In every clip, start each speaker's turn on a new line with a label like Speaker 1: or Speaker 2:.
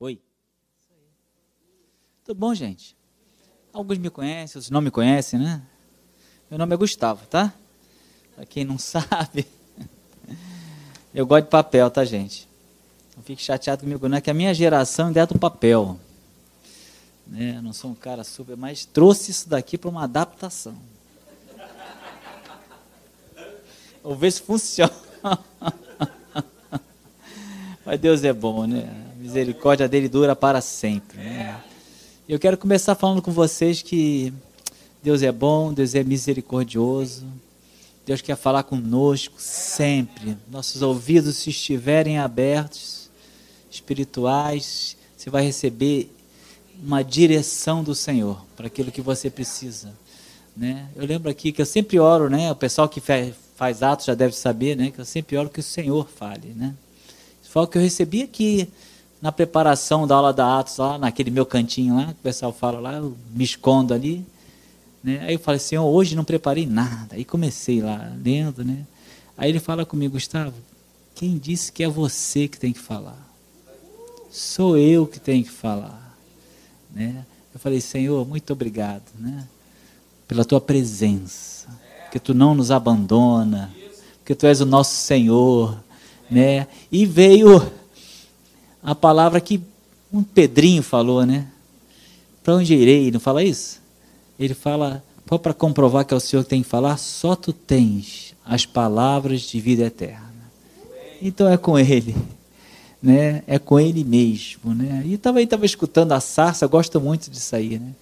Speaker 1: Oi. Tudo bom, gente? Alguns me conhecem, outros não me conhecem, né? Meu nome é Gustavo, tá? Para quem não sabe, eu gosto de papel, tá, gente? Não fique chateado comigo, não é que a minha geração ainda é do papel. Né? Não sou um cara super, mas trouxe isso daqui para uma adaptação. Vamos ver se funciona. Mas Deus é bom, né? Misericórdia dele dura para sempre. Né? Eu quero começar falando com vocês que Deus é bom, Deus é misericordioso. Deus quer falar conosco sempre. Nossos ouvidos, se estiverem abertos, espirituais, você vai receber uma direção do Senhor para aquilo que você precisa. Né? Eu lembro aqui que eu sempre oro, né? O pessoal que faz atos já deve saber, né? Que eu sempre oro que o Senhor fale, né? Isso foi o que eu recebi aqui na preparação da aula da Atos, lá naquele meu cantinho lá, que o pessoal fala lá, eu me escondo ali. Né? Aí eu falei, Senhor, hoje não preparei nada. Aí comecei lá, lendo, né? Aí ele fala comigo, Gustavo, quem disse que é você que tem que falar? Sou eu que tenho que falar. Né? Eu falei, Senhor, muito obrigado, né? Pela tua presença porque tu não nos abandona, porque tu és o nosso Senhor, né? E veio a palavra que um Pedrinho falou, né? Para onde irei? Não fala isso? Ele fala, para comprovar que é o Senhor que tem que falar, só tu tens as palavras de vida eterna. Então é com Ele, né? É com Ele mesmo, né? E também estava escutando a sarça, gosto muito disso aí, né?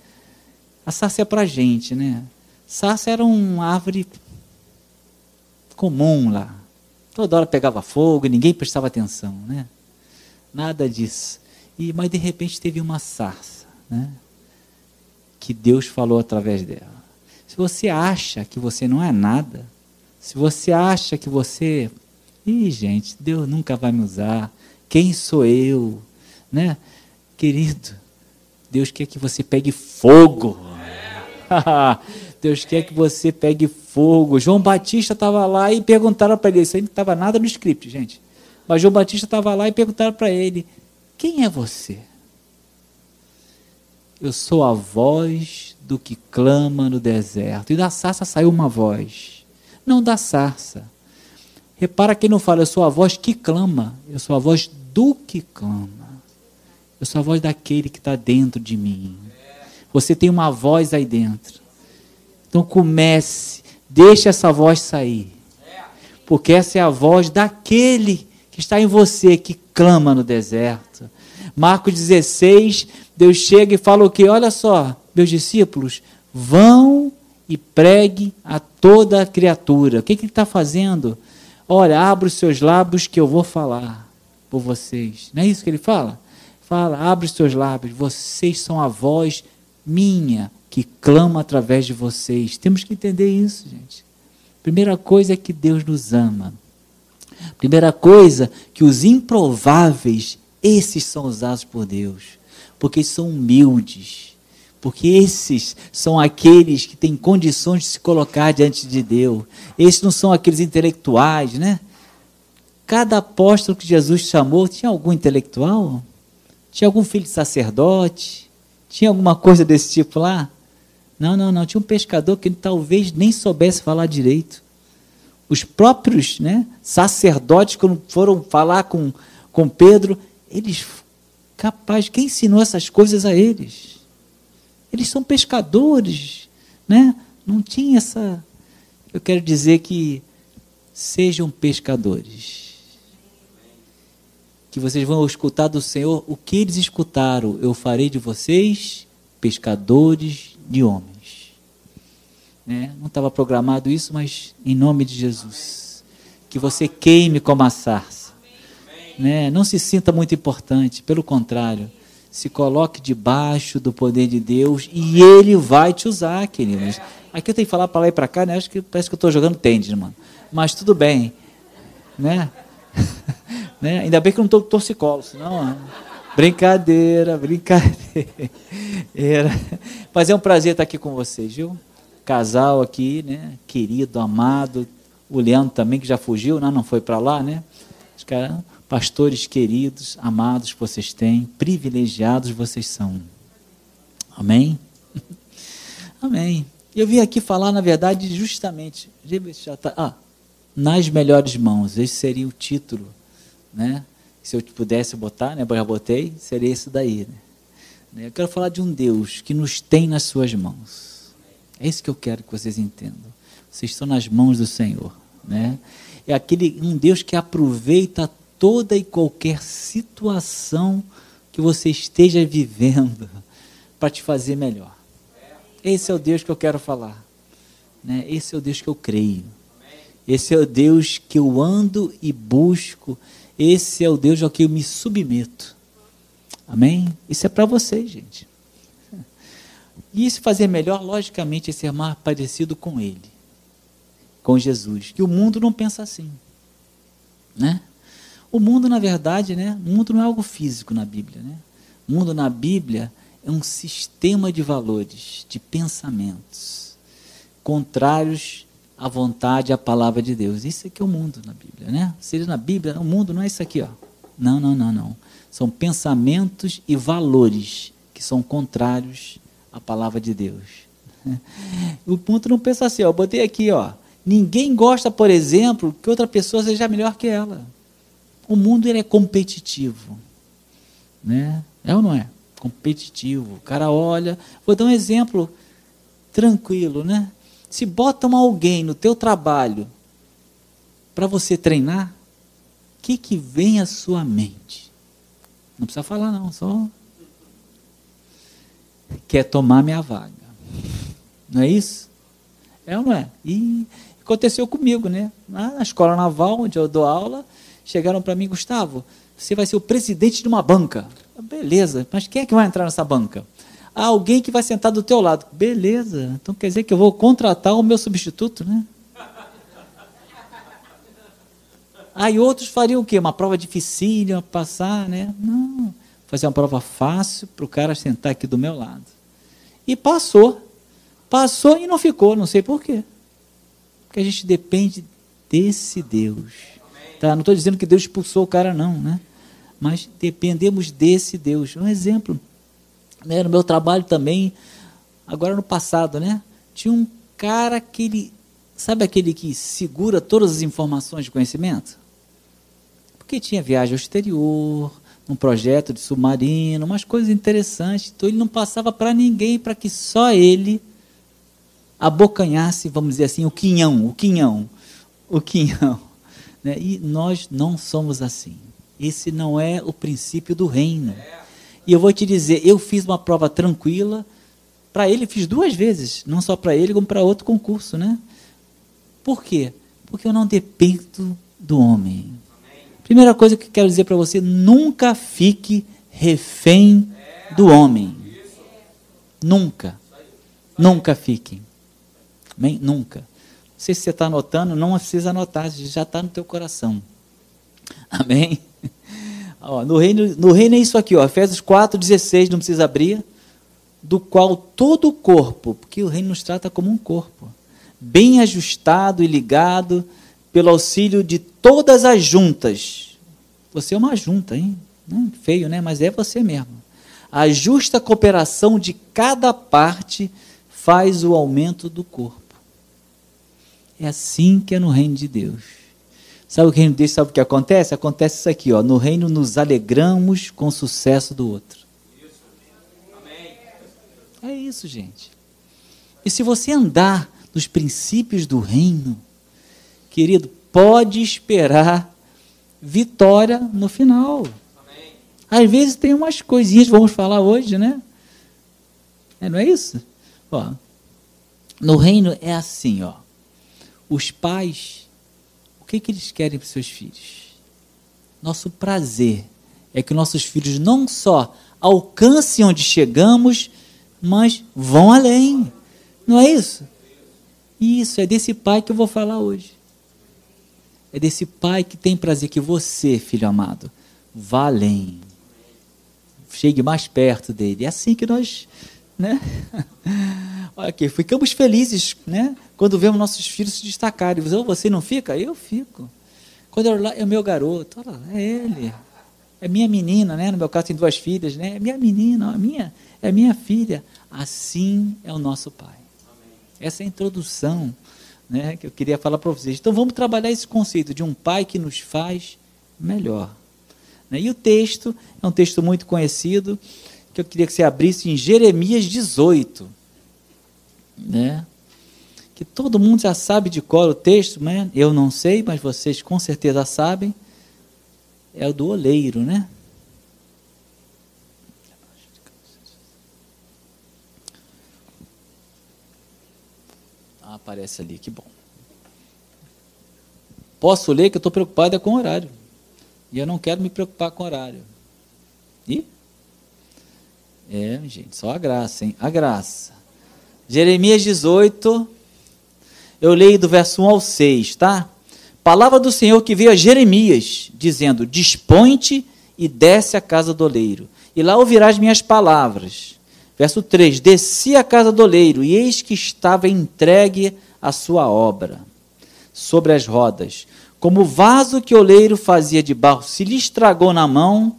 Speaker 1: A sarça é para gente, né? Sarça era uma árvore comum lá. Toda hora pegava fogo e ninguém prestava atenção, né? Nada disso. E, mas de repente teve uma sarça, né? Que Deus falou através dela. Se você acha que você não é nada, se você acha que você. Ih, gente, Deus nunca vai me usar. Quem sou eu? Né? Querido, Deus quer que você pegue fogo. Deus quer que você pegue fogo. João Batista estava lá e perguntaram para ele, isso aí não estava nada no script, gente. Mas João Batista estava lá e perguntaram para ele: Quem é você? Eu sou a voz do que clama no deserto. E da sarça saiu uma voz. Não da sarça. Repara que não fala, eu sou a voz que clama. Eu sou a voz do que clama. Eu sou a voz daquele que está dentro de mim. Você tem uma voz aí dentro. Então comece, deixe essa voz sair. Porque essa é a voz daquele que está em você, que clama no deserto. Marcos 16, Deus chega e fala o que? Olha só, meus discípulos, vão e pregue a toda a criatura. O que, que ele está fazendo? Olha, abre os seus lábios que eu vou falar por vocês. Não é isso que ele fala? Fala, abre os seus lábios, vocês são a voz minha que clama através de vocês. Temos que entender isso, gente. Primeira coisa é que Deus nos ama. Primeira coisa, que os improváveis, esses são usados por Deus, porque são humildes, porque esses são aqueles que têm condições de se colocar diante de Deus. Esses não são aqueles intelectuais, né? Cada apóstolo que Jesus chamou tinha algum intelectual? Tinha algum filho de sacerdote? Tinha alguma coisa desse tipo lá? Não, não, não. Tinha um pescador que talvez nem soubesse falar direito. Os próprios né, sacerdotes, quando foram falar com, com Pedro, eles, capaz, quem ensinou essas coisas a eles? Eles são pescadores, né? Não tinha essa. Eu quero dizer que sejam pescadores. Que vocês vão escutar do Senhor o que eles escutaram. Eu farei de vocês pescadores de homens. Né? Não estava programado isso, mas em nome de Jesus. Que você queime como a sarça. Né? Não se sinta muito importante, pelo contrário. Se coloque debaixo do poder de Deus e Ele vai te usar, queridos. Aqui eu tenho que falar para lá e para cá, né? Acho que parece que eu estou jogando tênis, mano. Mas tudo bem, né? né? Ainda bem que eu não estou torcicolo, senão. Brincadeira, brincadeira. Mas é um prazer estar aqui com vocês, viu? Casal aqui, né? Querido, amado. O Leandro também, que já fugiu, né? não foi para lá, né? pastores queridos, amados vocês têm, privilegiados vocês são. Amém? Amém. Eu vim aqui falar, na verdade, justamente. Já tá, ah, nas melhores mãos. Esse seria o título, né? Se eu pudesse botar, né? Eu já botei, seria isso daí. Né? Eu quero falar de um Deus que nos tem nas suas mãos. É isso que eu quero que vocês entendam. Vocês estão nas mãos do Senhor, né? É aquele um Deus que aproveita toda e qualquer situação que você esteja vivendo para te fazer melhor. Esse é o Deus que eu quero falar. Né? Esse é o Deus que eu creio. Esse é o Deus que eu ando e busco. Esse é o Deus ao que eu me submeto. Amém? Isso é para vocês, gente. E se fazer melhor, logicamente, é ser mais parecido com Ele, com Jesus. Que o mundo não pensa assim. Né? O mundo, na verdade, né? o mundo não é algo físico na Bíblia. Né? O mundo na Bíblia é um sistema de valores, de pensamentos, contrários à vontade, à palavra de Deus. Isso aqui é o mundo na Bíblia, né? Seria na Bíblia, o mundo não é isso aqui, ó. Não, não, não, não. São pensamentos e valores que são contrários à palavra de Deus. O ponto não pensa assim, ó, botei aqui, ó. Ninguém gosta, por exemplo, que outra pessoa seja melhor que ela. O mundo ele é competitivo, né? É ou não é? competitivo. O cara olha, vou dar um exemplo tranquilo, né? Se botam alguém no teu trabalho para você treinar, o que que vem à sua mente? Não precisa falar não, só quer tomar minha vaga. Não é isso? É ou não é? E aconteceu comigo, né? Na escola naval, onde eu dou aula, chegaram para mim, Gustavo, você vai ser o presidente de uma banca. Beleza, mas quem é que vai entrar nessa banca? Ah, alguém que vai sentar do teu lado. Beleza, então quer dizer que eu vou contratar o meu substituto, né? Aí outros fariam o quê? Uma prova dificílima, passar, né? Não, fazer uma prova fácil para o cara sentar aqui do meu lado. E passou. Passou e não ficou, não sei por quê. Porque a gente depende desse Deus. Tá? Não estou dizendo que Deus expulsou o cara, não, né? mas dependemos desse Deus. Um exemplo, né, no meu trabalho também, agora no passado, né, tinha um cara que ele, sabe aquele que segura todas as informações de conhecimento? Porque tinha viagem ao exterior, um projeto de submarino, umas coisas interessantes, então ele não passava para ninguém, para que só ele abocanhasse, vamos dizer assim, o quinhão, o quinhão, o quinhão. Né? E nós não somos assim. Esse não é o princípio do reino. E eu vou te dizer, eu fiz uma prova tranquila, para ele fiz duas vezes, não só para ele, como para outro concurso, né? Por quê? Porque eu não dependo do homem. Primeira coisa que quero dizer para você, nunca fique refém do homem. Nunca. Nunca fique. Amém? Nunca. Não sei se você está anotando, não precisa anotar, já está no teu coração. Amém? Ó, no, reino, no reino é isso aqui, ó, Efésios 4, 16, não precisa abrir. Do qual todo o corpo, porque o reino nos trata como um corpo, bem ajustado e ligado pelo auxílio de todas as juntas. Você é uma junta, hein? Não, feio, né? Mas é você mesmo. A justa cooperação de cada parte faz o aumento do corpo. É assim que é no reino de Deus. Sabe o reino de Deus, sabe o que acontece? Acontece isso aqui, ó. No reino nos alegramos com o sucesso do outro. É isso, gente. E se você andar nos princípios do reino, querido, pode esperar vitória no final. Às vezes tem umas coisinhas, vamos falar hoje, né? É, não é isso? Ó, no reino é assim, ó. Os pais o que, que eles querem para os seus filhos? Nosso prazer é que nossos filhos não só alcancem onde chegamos, mas vão além. Não é isso? Isso, é desse pai que eu vou falar hoje. É desse pai que tem prazer que você, filho amado, vá além. Chegue mais perto dele. É assim que nós, né? Aqui, ficamos felizes, né? Quando vemos nossos filhos se destacarem. Você não fica? Eu fico. Quando eu lá, é o meu garoto, olha lá, é ele. É minha menina, né? No meu caso tem duas filhas, né? É minha menina, é minha, é minha filha. Assim é o nosso Pai. Essa é a introdução né, que eu queria falar para vocês. Então vamos trabalhar esse conceito de um pai que nos faz melhor. Né? E o texto é um texto muito conhecido, que eu queria que você abrisse em Jeremias 18. Né? Que todo mundo já sabe de cor o texto, né? eu não sei, mas vocês com certeza sabem. É o do oleiro, né? Aparece ali, que bom. Posso ler que eu estou preocupado é com o horário. E eu não quero me preocupar com o horário. E? É, gente, só a graça, hein? A graça. Jeremias 18, eu leio do verso 1 ao 6, tá? Palavra do Senhor que veio a Jeremias, dizendo: Dispõe-te e desce à casa do oleiro, e lá ouvirás minhas palavras. Verso 3: Desci à casa do oleiro, e eis que estava entregue a sua obra sobre as rodas. Como o vaso que o oleiro fazia de barro se lhe estragou na mão,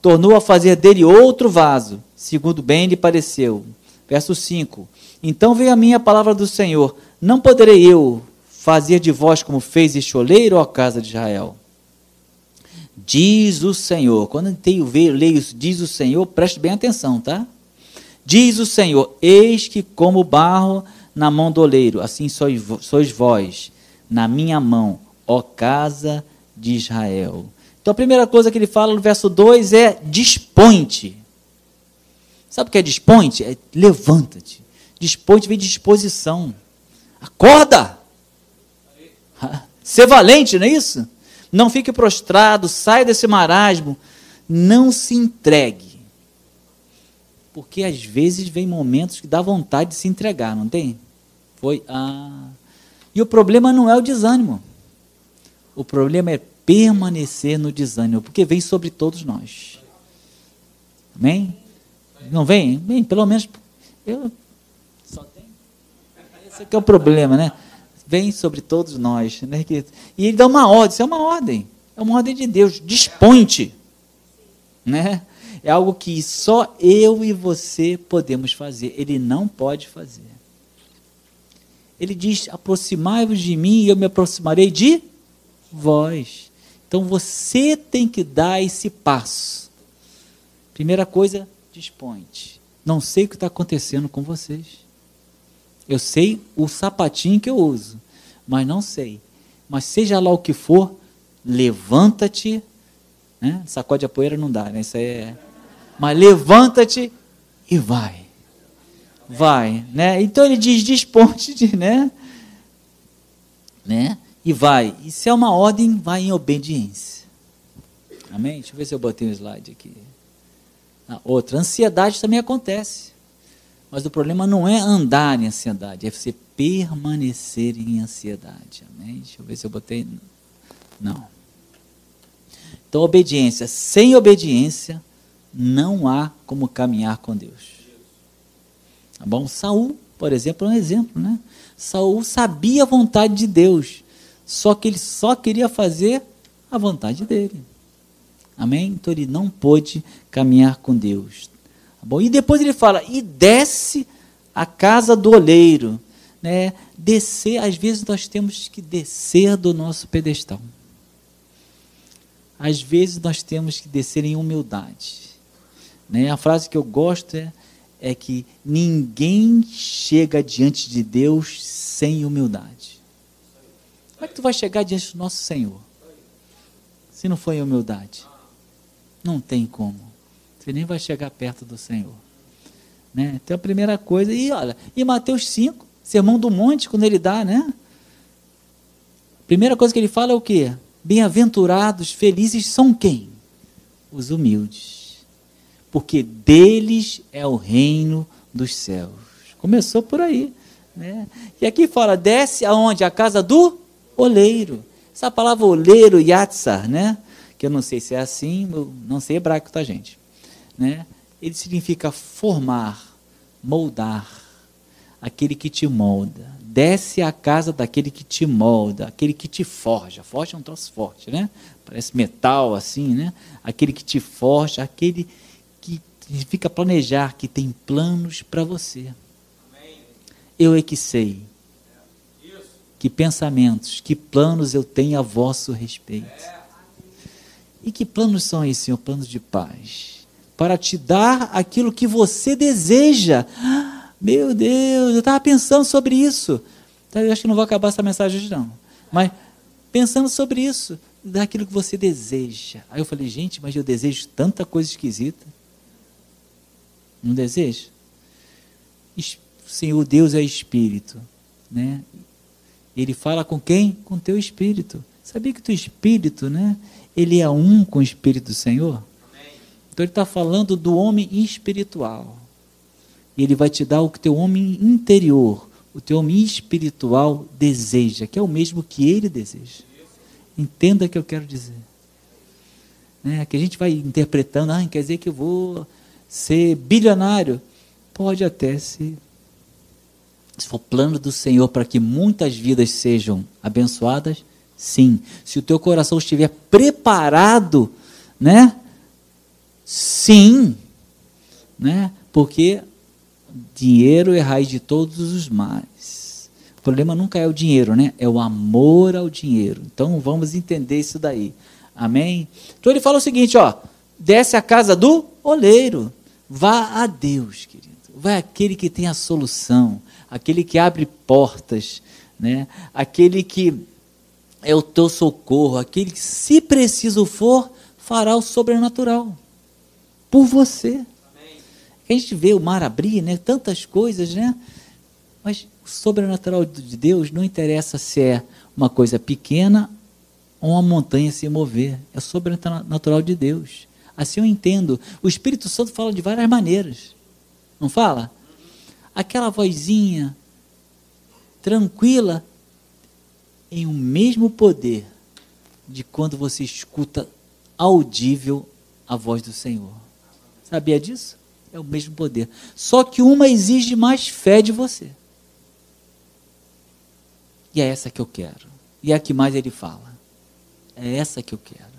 Speaker 1: tornou a fazer dele outro vaso, segundo bem lhe pareceu. Verso 5: Então veio a minha palavra do Senhor: Não poderei eu fazer de vós como fez este oleiro, ó casa de Israel? Diz o Senhor. Quando eu leio diz o Senhor, preste bem atenção, tá? Diz o Senhor: Eis que como barro na mão do oleiro, assim sois, sois vós, na minha mão, ó casa de Israel. Então a primeira coisa que ele fala no verso 2 é dispõe-te. Sabe o que é dispõe-te? É levanta-te. Dispõe-te vem disposição. Acorda! Ser valente, não é isso? Não fique prostrado, sai desse marasmo. Não se entregue. Porque às vezes vem momentos que dá vontade de se entregar, não tem? Foi. Ah. E o problema não é o desânimo. O problema é permanecer no desânimo, porque vem sobre todos nós. Amém? Não vem? Bem, pelo menos. Eu, só tem. Esse aqui é o problema, né? Vem sobre todos nós. Né? E ele dá uma ordem, isso é uma ordem. É uma ordem de Deus. Dispõe-te. Né? É algo que só eu e você podemos fazer. Ele não pode fazer. Ele diz: aproximai-vos de mim e eu me aproximarei de vós. Então você tem que dar esse passo. Primeira coisa, dispõe-te. Não sei o que está acontecendo com vocês. Eu sei o sapatinho que eu uso, mas não sei. Mas seja lá o que for, levanta-te. Né? Sacode a poeira não dá, né? Isso é. Mas levanta-te e vai vai, né? Então ele diz desponte, né? né? E vai. Se é uma ordem, vai em obediência. Amém? Deixa eu ver se eu botei um slide aqui. Ah, outra, ansiedade também acontece. Mas o problema não é andar em ansiedade, é você permanecer em ansiedade. Amém? Deixa eu ver se eu botei. Não. Então, obediência. Sem obediência, não há como caminhar com Deus. Tá bom? Saul, por exemplo, é um exemplo, né? Saul sabia a vontade de Deus, só que ele só queria fazer a vontade dele. Amém? Então ele não pôde caminhar com Deus. Tá bom? E depois ele fala: e desce a casa do oleiro. Né? Descer, às vezes nós temos que descer do nosso pedestal. Às vezes nós temos que descer em humildade. Né? A frase que eu gosto é: é que ninguém chega diante de Deus sem humildade. Como é que tu vai chegar diante do nosso Senhor? Se não for em humildade. Não tem como. Você nem vai chegar perto do Senhor. Né? Então a primeira coisa, e olha, e Mateus 5, sermão do monte, quando ele dá, né? Primeira coisa que ele fala é o quê? Bem-aventurados, felizes são quem? Os humildes porque deles é o reino dos céus. Começou por aí. Né? E aqui fala, desce aonde? A casa do oleiro. Essa palavra oleiro, yatsar, né? que eu não sei se é assim, não sei hebraico, tá, gente? Né? Ele significa formar, moldar, aquele que te molda. desce à casa daquele que te molda, aquele que te forja. Forja é um troço forte, né? Parece metal assim, né? Aquele que te forja, aquele que fica a planejar, que tem planos para você. Eu é que sei que pensamentos, que planos eu tenho a vosso respeito. E que planos são esses, Senhor? Planos de paz. Para te dar aquilo que você deseja. Meu Deus, eu estava pensando sobre isso. Tá, eu acho que não vou acabar essa mensagem hoje, não. Mas pensando sobre isso, daquilo que você deseja. Aí eu falei, gente, mas eu desejo tanta coisa esquisita. Não desejo? Senhor Deus é espírito, né? Ele fala com quem? Com teu espírito. Sabia que teu espírito, né? Ele é um com o espírito do Senhor? Então ele está falando do homem espiritual. E ele vai te dar o que teu homem interior, o teu homem espiritual deseja, que é o mesmo que ele deseja. Entenda o que eu quero dizer. Né? Que a gente vai interpretando, ah, quer dizer que eu vou ser bilionário. Pode até ser. Se for plano do Senhor para que muitas vidas sejam abençoadas, sim. Se o teu coração estiver preparado, né? Sim. Né? Porque dinheiro é raiz de todos os males. O problema nunca é o dinheiro, né? É o amor ao dinheiro. Então vamos entender isso daí. Amém? Então ele fala o seguinte, ó, desce a casa do oleiro. Vá a Deus, querido. Vai aquele que tem a solução, aquele que abre portas, né? Aquele que é o teu socorro, aquele que, se preciso for, fará o sobrenatural por você. A gente vê o mar abrir, né? Tantas coisas, né? Mas o sobrenatural de Deus não interessa se é uma coisa pequena ou uma montanha se mover. É o sobrenatural de Deus. Assim eu entendo. O Espírito Santo fala de várias maneiras. Não fala? Aquela vozinha tranquila em o um mesmo poder de quando você escuta audível a voz do Senhor. Sabia disso? É o mesmo poder. Só que uma exige mais fé de você. E é essa que eu quero. E é a que mais ele fala. É essa que eu quero.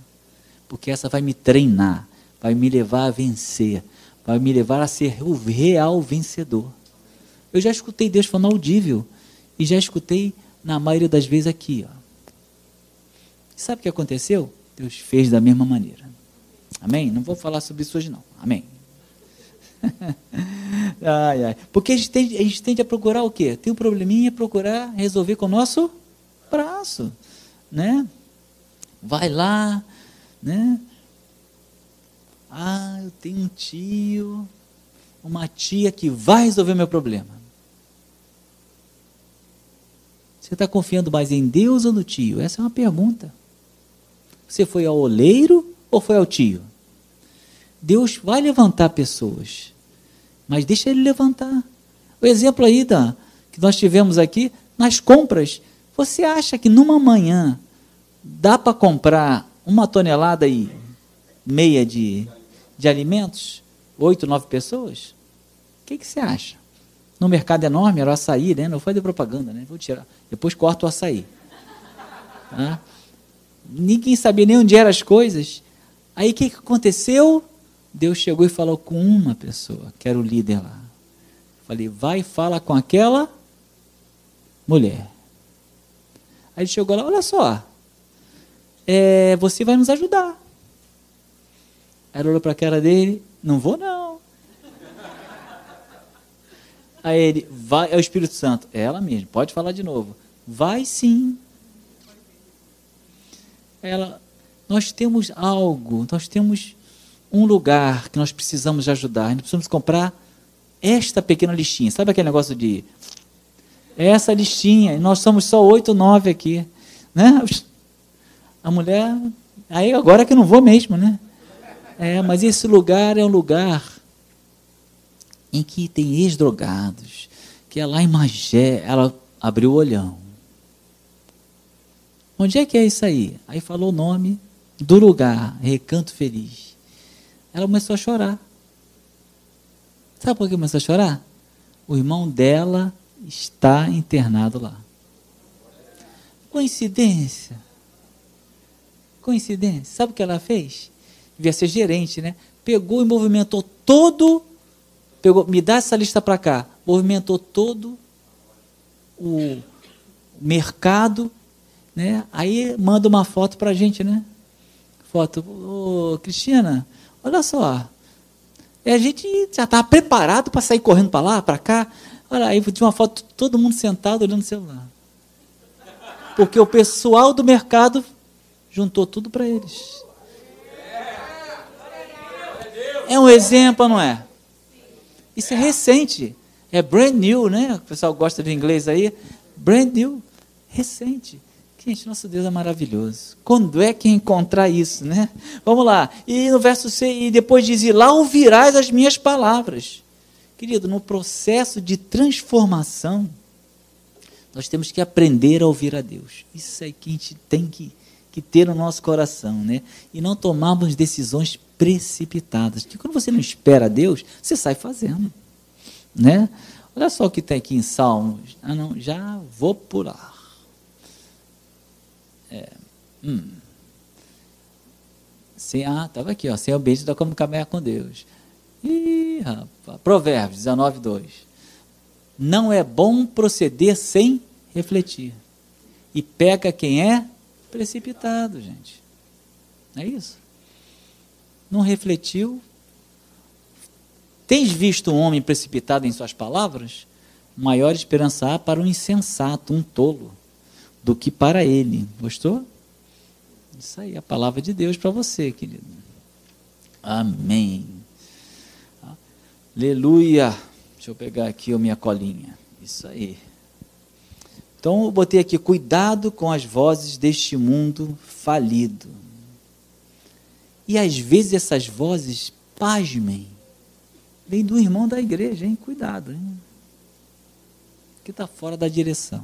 Speaker 1: Porque essa vai me treinar, vai me levar a vencer, vai me levar a ser o real vencedor. Eu já escutei Deus falando audível e já escutei na maioria das vezes aqui. Ó. Sabe o que aconteceu? Deus fez da mesma maneira. Amém? Não vou falar sobre isso hoje não. Amém. ai, ai. Porque a gente, tende, a gente tende a procurar o quê? Tem um probleminha, procurar resolver com o nosso braço, né? Vai lá, né? Ah, eu tenho um tio, uma tia que vai resolver meu problema. Você está confiando mais em Deus ou no tio? Essa é uma pergunta. Você foi ao oleiro ou foi ao tio? Deus vai levantar pessoas mas deixa ele levantar. O exemplo aí da, que nós tivemos aqui, nas compras, você acha que numa manhã dá para comprar uma tonelada e meia de, de alimentos? Oito, nove pessoas? O que, que você acha? No mercado enorme era o açaí, né? Não foi de propaganda, né? Vou tirar. Depois corto o açaí. Ninguém sabia nem onde eram as coisas. Aí o que, que aconteceu? Deus chegou e falou com uma pessoa, que era o líder lá. Falei, vai e fala com aquela mulher. Aí ele chegou lá, olha só, é, você vai nos ajudar. Ele olhou para a cara dele, não vou não. Aí ele, vai, é o Espírito Santo, é ela mesmo, pode falar de novo. Vai sim. Ela, nós temos algo, nós temos um lugar que nós precisamos ajudar. Nós precisamos comprar esta pequena listinha. Sabe aquele negócio de essa listinha? Nós somos só oito, nove aqui, né? A mulher, aí agora que eu não vou mesmo, né? É, mas esse lugar é um lugar em que tem ex-drogados, que é lá em Magé, ela abriu o olhão. Onde é que é isso aí? Aí falou o nome do lugar, Recanto Feliz. Ela começou a chorar. Sabe por que começou a chorar? O irmão dela está internado lá. Coincidência? Coincidência? Sabe o que ela fez? Devia ser gerente, né? Pegou e movimentou todo, pegou, me dá essa lista para cá, movimentou todo o mercado, né? Aí manda uma foto para a gente, né? Foto, ô, Cristina, olha só, é, a gente já estava preparado para sair correndo para lá, para cá. Olha, aí tinha uma foto todo mundo sentado olhando o celular. Porque o pessoal do mercado juntou tudo para eles. É um exemplo, não é? Isso é recente. É brand new, né? O pessoal gosta de inglês aí. Brand new. Recente. Gente, nosso Deus é maravilhoso. Quando é que encontrar isso, né? Vamos lá. E no verso 6, e depois diz: E lá ouvirás as minhas palavras. Querido, no processo de transformação, nós temos que aprender a ouvir a Deus. Isso é que a gente tem que, que ter no nosso coração, né? E não tomarmos decisões precipitadas. Porque quando você não espera Deus, você sai fazendo, né? Olha só o que tem aqui em Salmos. Ah, não, já vou pular. É, hum. Sem, ah, estava aqui, ó, sem obediência dá como caminhar com Deus. Ih, rapaz. Provérbios 19, 2. Não é bom proceder sem refletir. E pega quem é precipitado, gente. É isso. Não refletiu. Tens visto um homem precipitado em suas palavras? Maior esperança há para um insensato, um tolo do que para ele. Gostou? Isso aí, a palavra de Deus para você, querido. Amém. Aleluia. Deixa eu pegar aqui a minha colinha. Isso aí. Então eu botei aqui, cuidado com as vozes deste mundo falido. E às vezes essas vozes, pasmem, vem do irmão da igreja, hein? Cuidado, hein? Que está fora da direção.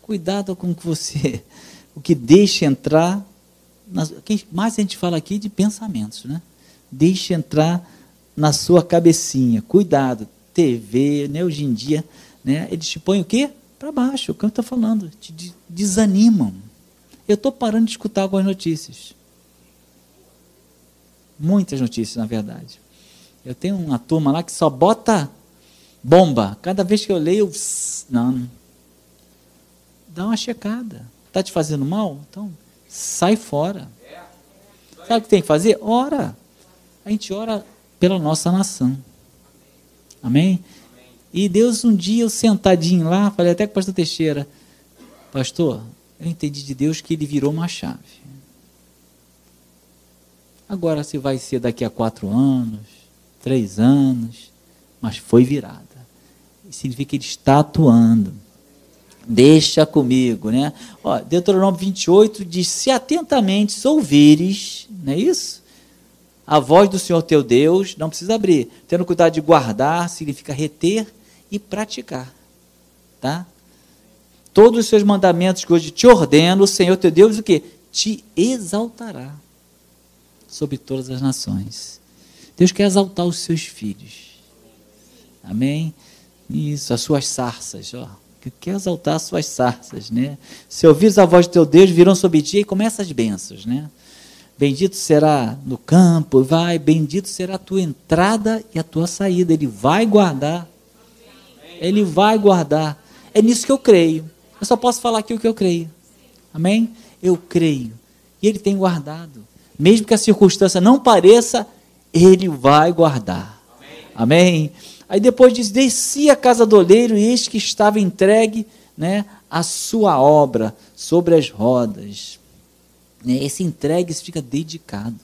Speaker 1: Cuidado com o que você, o que deixa entrar. Nas, mais a gente fala aqui de pensamentos, né? Deixa entrar na sua cabecinha. Cuidado, TV, né? Hoje em dia, né? Eles te põem o quê? Para baixo, o que eu estou falando, te desanimam. Eu estou parando de escutar algumas notícias. Muitas notícias, na verdade. Eu tenho uma turma lá que só bota bomba. Cada vez que eu leio, eu, não, dá uma checada. Está te fazendo mal? Então, sai fora. Sabe o que tem que fazer? Ora. A gente ora pela nossa nação. Amém? E Deus, um dia, eu sentadinho lá, falei até com o pastor Teixeira, pastor, eu entendi de Deus que ele virou uma chave. Agora, se vai ser daqui a quatro anos, três anos, mas foi virada. Significa que ele está atuando. Deixa comigo, né? Ó, Deuteronômio 28 diz: Se atentamente ouvires, não é isso? A voz do Senhor teu Deus, não precisa abrir. Tendo cuidado de guardar, significa reter e praticar. Tá? Todos os seus mandamentos que hoje te ordeno, o Senhor teu Deus, o que? Te exaltará sobre todas as nações. Deus quer exaltar os seus filhos. Amém? Isso, as suas sarças, ó que quer exaltar suas sarças, né? Se ouvires a voz de teu Deus, virão sobre ti e começa as bênçãos, né? Bendito será no campo, vai, bendito será a tua entrada e a tua saída. Ele vai guardar. Ele vai guardar. É nisso que eu creio. Eu só posso falar aqui o que eu creio. Amém? Eu creio. E ele tem guardado. Mesmo que a circunstância não pareça, ele vai guardar. Amém? Amém? Aí depois diz: Desci a casa do oleiro, e eis que estava entregue né, a sua obra sobre as rodas. Né, esse entregue fica dedicado.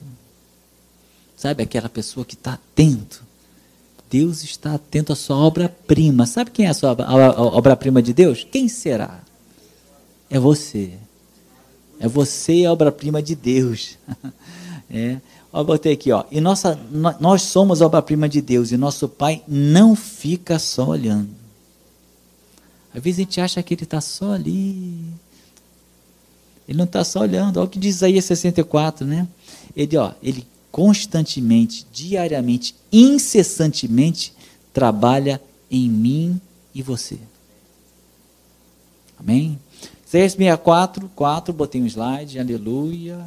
Speaker 1: Sabe aquela pessoa que está atento? Deus está atento à sua obra-prima. Sabe quem é a sua obra-prima de Deus? Quem será? É você. É você a obra-prima de Deus. é. Ó, botei aqui, ó. E nossa, nós somos obra-prima de Deus e nosso Pai não fica só olhando. Às vezes a gente acha que ele está só ali. Ele não está só olhando. Olha o que diz Isaías 64, né? Ele, ó, ele constantemente, diariamente, incessantemente trabalha em mim e você. Amém? Isaías 64, 4, botei um slide, aleluia.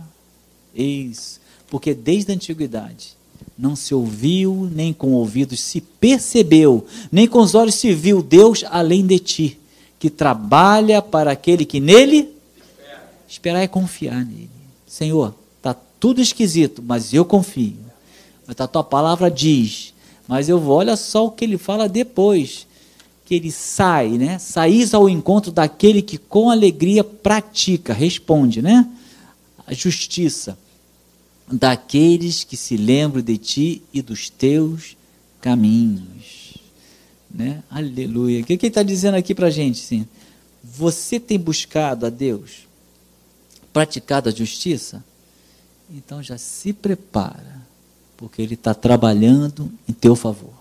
Speaker 1: Eis, porque desde a antiguidade não se ouviu, nem com ouvidos se percebeu, nem com os olhos se viu Deus além de ti, que trabalha para aquele que nele esperar é confiar nele. Senhor, tudo esquisito, mas eu confio. Mas a tua palavra diz, mas eu vou, olha só o que ele fala depois que ele sai, né? Saís ao encontro daquele que com alegria pratica, responde, né? A justiça daqueles que se lembram de ti e dos teus caminhos, né? Aleluia. O que, que ele está dizendo aqui para gente? Sim? Você tem buscado a Deus, praticado a justiça? Então já se prepara, porque Ele está trabalhando em teu favor.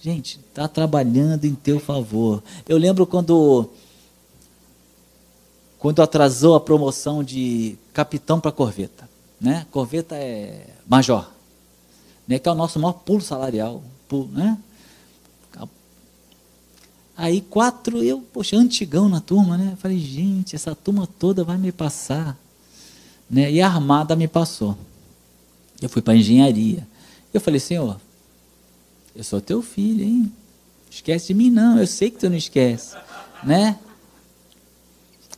Speaker 1: Gente, está trabalhando em teu favor. Eu lembro quando quando atrasou a promoção de capitão para corveta, né? Corveta é major, né? Que é o nosso maior pulo salarial, pulo, né? Aí quatro, eu, poxa, antigão na turma, né? Falei, gente, essa turma toda vai me passar, né? E a armada me passou. Eu fui para engenharia. Eu falei, senhor, eu sou teu filho, hein? Esquece de mim, não. Eu sei que tu não esquece, né?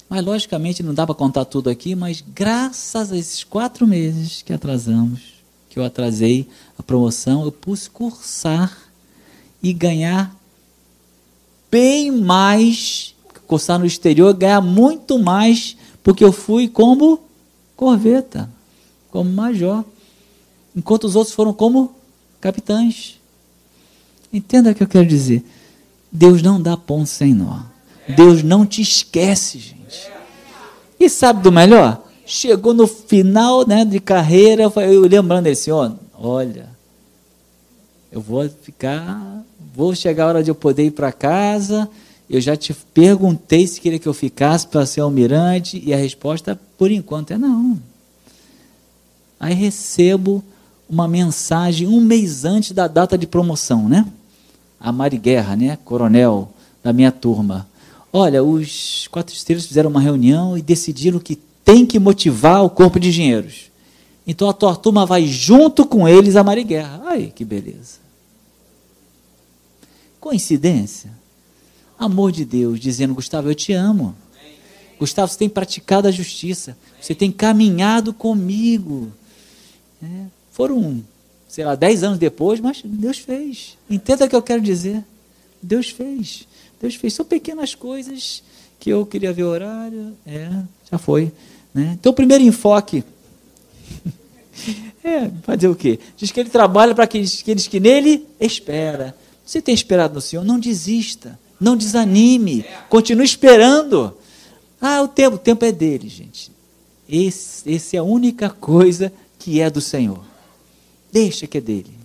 Speaker 1: Mas, logicamente, não dá para contar tudo aqui, mas graças a esses quatro meses que atrasamos, que eu atrasei a promoção, eu pude cursar e ganhar bem mais, cursar no exterior, ganhar muito mais, porque eu fui como corveta, como major, enquanto os outros foram como capitães. Entenda o que eu quero dizer. Deus não dá ponto sem nó. Deus não te esquece, gente. E sabe do melhor? Chegou no final né, de carreira, eu lembrando dele, Senhor, olha, eu vou ficar, vou chegar a hora de eu poder ir para casa, eu já te perguntei se queria que eu ficasse para ser almirante, e a resposta, por enquanto, é não. Aí recebo uma mensagem um mês antes da data de promoção, né? a Mari Guerra, né, coronel da minha turma. Olha, os quatro estrelas fizeram uma reunião e decidiram que tem que motivar o corpo de engenheiros. Então a tua turma vai junto com eles a Mari Guerra. Ai, que beleza. Coincidência? Amor de Deus, dizendo, Gustavo, eu te amo. Gustavo, você tem praticado a justiça. Você tem caminhado comigo. É, foram sei lá, dez anos depois, mas Deus fez. Entenda o que eu quero dizer. Deus fez. Deus fez. São pequenas coisas que eu queria ver o horário. É, já foi. Né? Então, o primeiro enfoque. é, fazer o quê? Diz que ele trabalha para aqueles, aqueles que nele espera. Você tem esperado no Senhor? Não desista. Não desanime. Continue esperando. Ah, o tempo. O tempo é dele, gente. Esse, esse é a única coisa que é do Senhor. Deixa que é dele.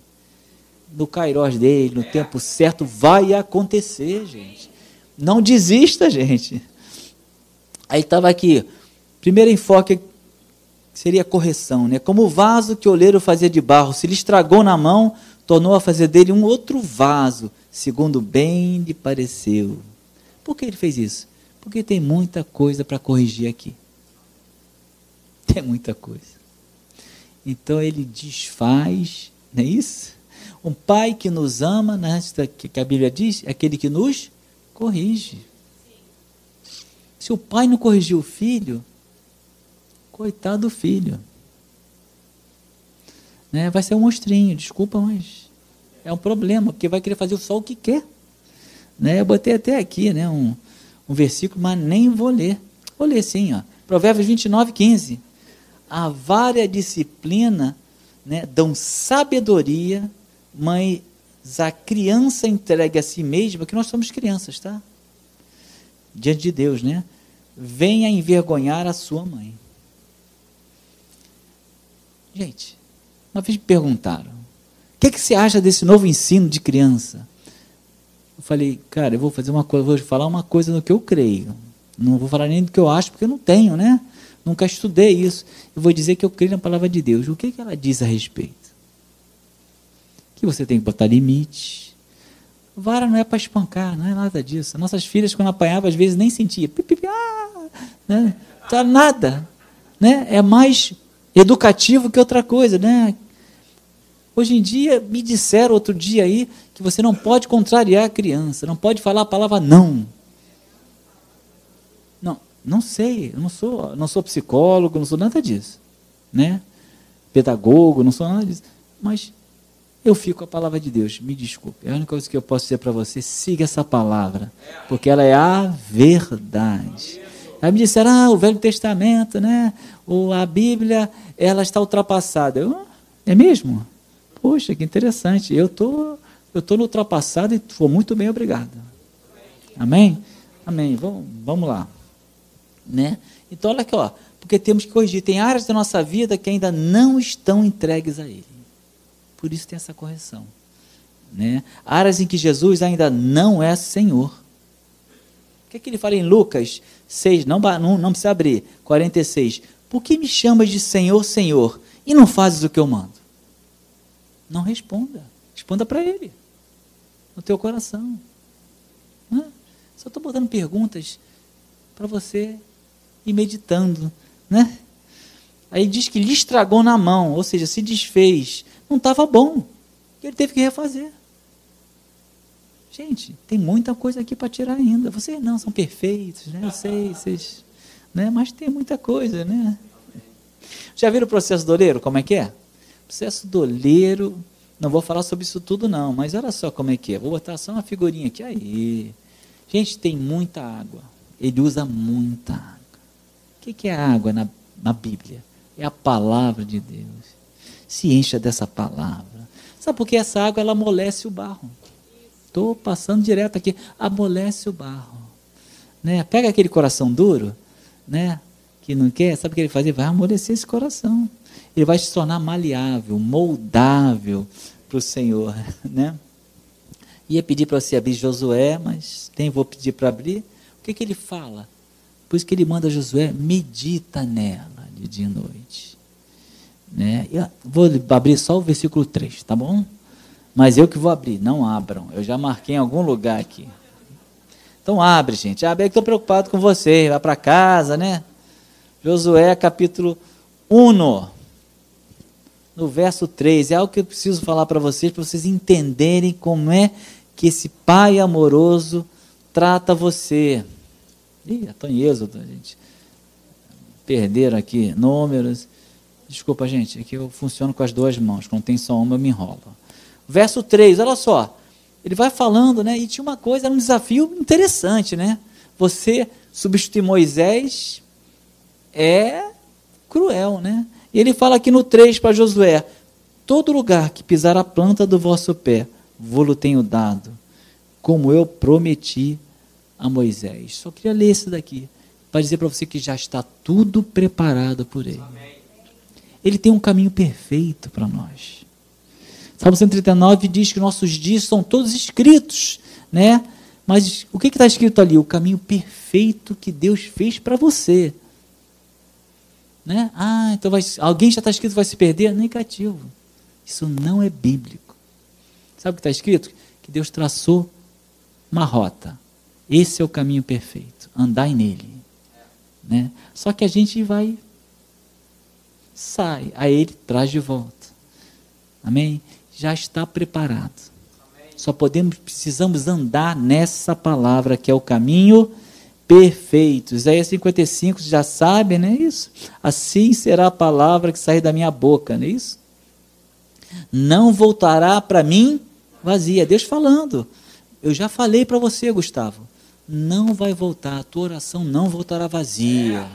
Speaker 1: No cairós dele, no tempo certo, vai acontecer, gente. Não desista, gente. Aí estava aqui. Primeiro enfoque seria correção, né? Como o vaso que o oleiro fazia de barro, se lhe estragou na mão, tornou a fazer dele um outro vaso, segundo bem lhe pareceu. Por que ele fez isso? Porque tem muita coisa para corrigir aqui. Tem muita coisa. Então ele desfaz, não é isso? Um pai que nos ama, né, que a Bíblia diz, é aquele que nos corrige. Se o pai não corrigiu o filho, coitado do filho. Né? Vai ser um monstrinho, desculpa, mas é um problema, porque vai querer fazer só o que quer. Né? Eu botei até aqui né, um, um versículo, mas nem vou ler. Vou ler sim, ó. Provérbios 29, 15 a vária disciplina né, dão sabedoria, mas a criança entregue a si mesma, que nós somos crianças, tá? Diante de Deus, né? Venha envergonhar a sua mãe. Gente, uma vez me perguntaram: que, que você acha desse novo ensino de criança? Eu falei, cara, eu vou fazer uma coisa, vou falar uma coisa no que eu creio. Não vou falar nem do que eu acho, porque eu não tenho, né? Nunca estudei isso. Eu vou dizer que eu creio na palavra de Deus. O que, que ela diz a respeito? Que você tem que botar limite. Vara não é para espancar, não é nada disso. Nossas filhas, quando apanhavam, às vezes nem sentia. Ah, né? Tá nada. Né? É mais educativo que outra coisa. Né? Hoje em dia, me disseram outro dia aí que você não pode contrariar a criança, não pode falar a palavra não. Não, não sei, eu não sou, não sou psicólogo, não sou nada disso. Né? Pedagogo, não sou nada disso. Mas eu fico com a palavra de Deus. Me desculpe. A única coisa que eu posso dizer para você, siga essa palavra, porque ela é a verdade. Aí me disseram, ah, o Velho Testamento, né? Ou a Bíblia, ela está ultrapassada. Eu, é mesmo? Poxa, que interessante. Eu tô, tô no ultrapassado e estou muito bem, obrigado. Amém? Amém. Vamos, vamos lá. Né? Então, olha aqui, ó, porque temos que corrigir. Tem áreas da nossa vida que ainda não estão entregues a Ele. Por isso tem essa correção. Né? Áreas em que Jesus ainda não é Senhor. O que, é que ele fala em Lucas 6? Não, não, não precisa abrir. 46. Por que me chamas de Senhor, Senhor, e não fazes o que eu mando? Não responda. Responda para ele. No teu coração. Né? Só estou botando perguntas para você ir meditando. Né? Aí diz que lhe estragou na mão, ou seja, se desfez não estava bom. Ele teve que refazer. Gente, tem muita coisa aqui para tirar ainda. Vocês não são perfeitos, né? Eu sei, vocês, né? Mas tem muita coisa, né? Já viram o processo doleiro? Como é que é? Processo doleiro. Não vou falar sobre isso tudo não, mas olha só como é que é. Vou botar só uma figurinha aqui aí. Gente, tem muita água. Ele usa muita água. O que é água na, na Bíblia? É a palavra de Deus se encha dessa palavra. Sabe por que essa água ela amolece o barro? Estou passando direto aqui, amolece o barro. Né? Pega aquele coração duro, né? que não quer, sabe o que ele faz? Ele vai amolecer esse coração. Ele vai se tornar maleável, moldável para o Senhor. Né? Ia pedir para você abrir Josué, mas tem, vou pedir para abrir. O que, que ele fala? Por isso que ele manda Josué, medita nela de dia e noite. Né? Eu vou abrir só o versículo 3, tá bom? Mas eu que vou abrir, não abram. Eu já marquei em algum lugar aqui. Então abre, gente. Abre, é que estou preocupado com você. Vai para casa, né? Josué capítulo 1. No verso 3. É algo que eu preciso falar para vocês, para vocês entenderem como é que esse pai amoroso trata você. Ih, estou em êxodo, gente. Perderam aqui números. Desculpa, gente, é que eu funciono com as duas mãos. Quando tem só uma, eu me enrolo. Verso 3, olha só. Ele vai falando, né? E tinha uma coisa, era um desafio interessante, né? Você substituir Moisés é cruel, né? E ele fala aqui no 3 para Josué: Todo lugar que pisar a planta do vosso pé, vou-lo tenho dado, como eu prometi a Moisés. Só queria ler isso daqui, para dizer para você que já está tudo preparado por ele. Amém. Ele tem um caminho perfeito para nós. Salmo 139 diz que nossos dias são todos escritos, né? Mas o que está escrito ali? O caminho perfeito que Deus fez para você. Né? Ah, então vai, alguém já está escrito vai se perder? Negativo. Isso não é bíblico. Sabe o que está escrito? Que Deus traçou uma rota. Esse é o caminho perfeito. Andai nele. Né? Só que a gente vai sai, aí ele traz de volta. Amém? Já está preparado. Amém. Só podemos, precisamos andar nessa palavra que é o caminho perfeito. Isaías 55, já sabe, não é isso? Assim será a palavra que sair da minha boca, não é isso? Não voltará para mim vazia. Deus falando. Eu já falei para você, Gustavo. Não vai voltar, a tua oração não voltará vazia.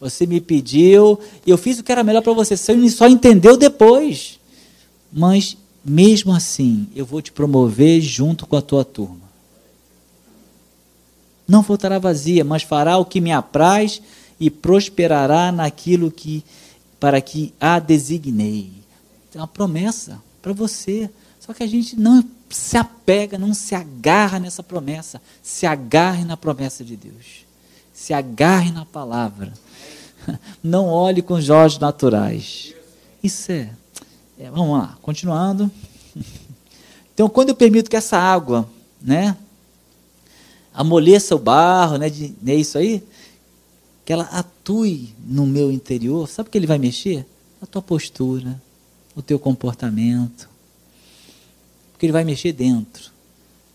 Speaker 1: Você me pediu eu fiz o que era melhor para você. Você só entendeu depois. Mas, mesmo assim, eu vou te promover junto com a tua turma. Não voltará vazia, mas fará o que me apraz e prosperará naquilo que para que a designei. É uma promessa para você. Só que a gente não se apega, não se agarra nessa promessa. Se agarre na promessa de Deus. Se agarre na palavra. Não olhe com os olhos naturais. Isso é, é. Vamos lá, continuando. Então, quando eu permito que essa água né? Amoleça o barro, né? De, é isso aí? Que ela atue no meu interior. Sabe o que ele vai mexer? A tua postura, o teu comportamento. Porque ele vai mexer dentro.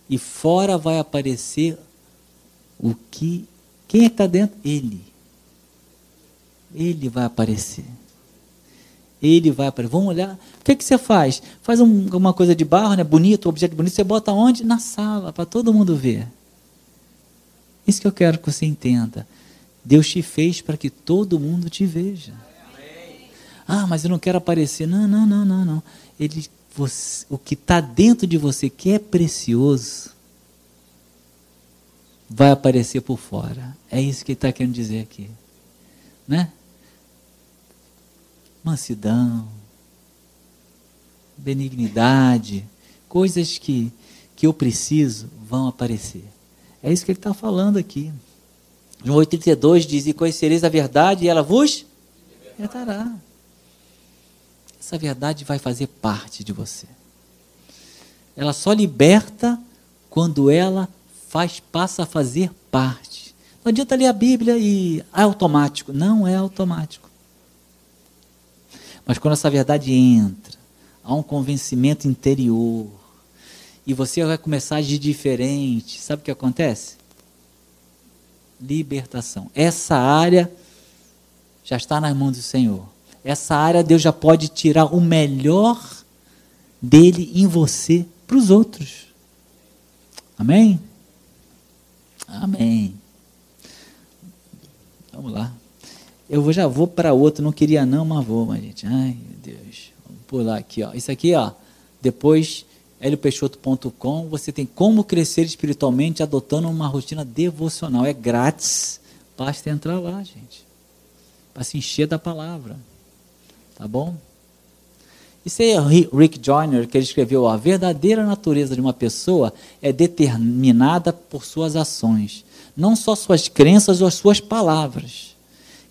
Speaker 1: E fora vai aparecer o que. Quem é que está dentro? Ele. Ele vai aparecer. Ele vai aparecer. Vamos olhar. O que, que você faz? Faz um, uma coisa de barro, né? bonito, um objeto bonito. Você bota onde? Na sala, para todo mundo ver. Isso que eu quero que você entenda. Deus te fez para que todo mundo te veja. Ah, mas eu não quero aparecer. Não, não, não, não, não. Ele, você, o que está dentro de você, que é precioso, vai aparecer por fora. É isso que ele está querendo dizer aqui. Né? mansidão, benignidade, coisas que, que eu preciso vão aparecer. É isso que ele está falando aqui. João 8,32 diz: E conhecereis a verdade, e ela vos libertará. Essa verdade vai fazer parte de você. Ela só liberta quando ela faz, passa a fazer parte. Não adianta ler a Bíblia e é automático. Não é automático. Mas quando essa verdade entra, há um convencimento interior, e você vai começar agir diferente, sabe o que acontece? Libertação. Essa área já está nas mãos do Senhor. Essa área Deus já pode tirar o melhor dele em você para os outros. Amém? Amém. Vamos lá. Eu já vou para outro, não queria não, mas vou, mas gente. Ai, meu Deus. Vamos pular aqui, ó. Isso aqui, ó. Depois, heliopeixoto.com, você tem como crescer espiritualmente adotando uma rotina devocional. É grátis. Basta entrar lá, gente. Para se encher da palavra. Tá bom? Isso aí é Rick Joyner, que ele escreveu: a verdadeira natureza de uma pessoa é determinada por suas ações, não só suas crenças ou suas palavras.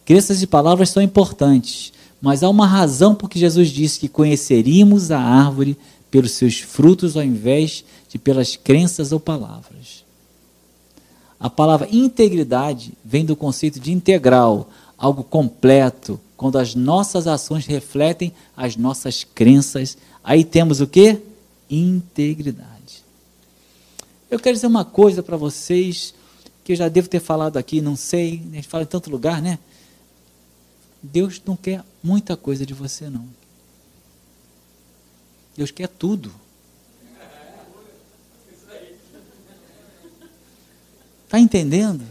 Speaker 1: Crenças e palavras são importantes, mas há uma razão por que Jesus disse que conheceríamos a árvore pelos seus frutos ao invés de pelas crenças ou palavras. A palavra integridade vem do conceito de integral, algo completo, quando as nossas ações refletem as nossas crenças. Aí temos o que? Integridade. Eu quero dizer uma coisa para vocês que eu já devo ter falado aqui, não sei, a gente fala em tanto lugar, né? Deus não quer muita coisa de você, não. Deus quer tudo. Está entendendo?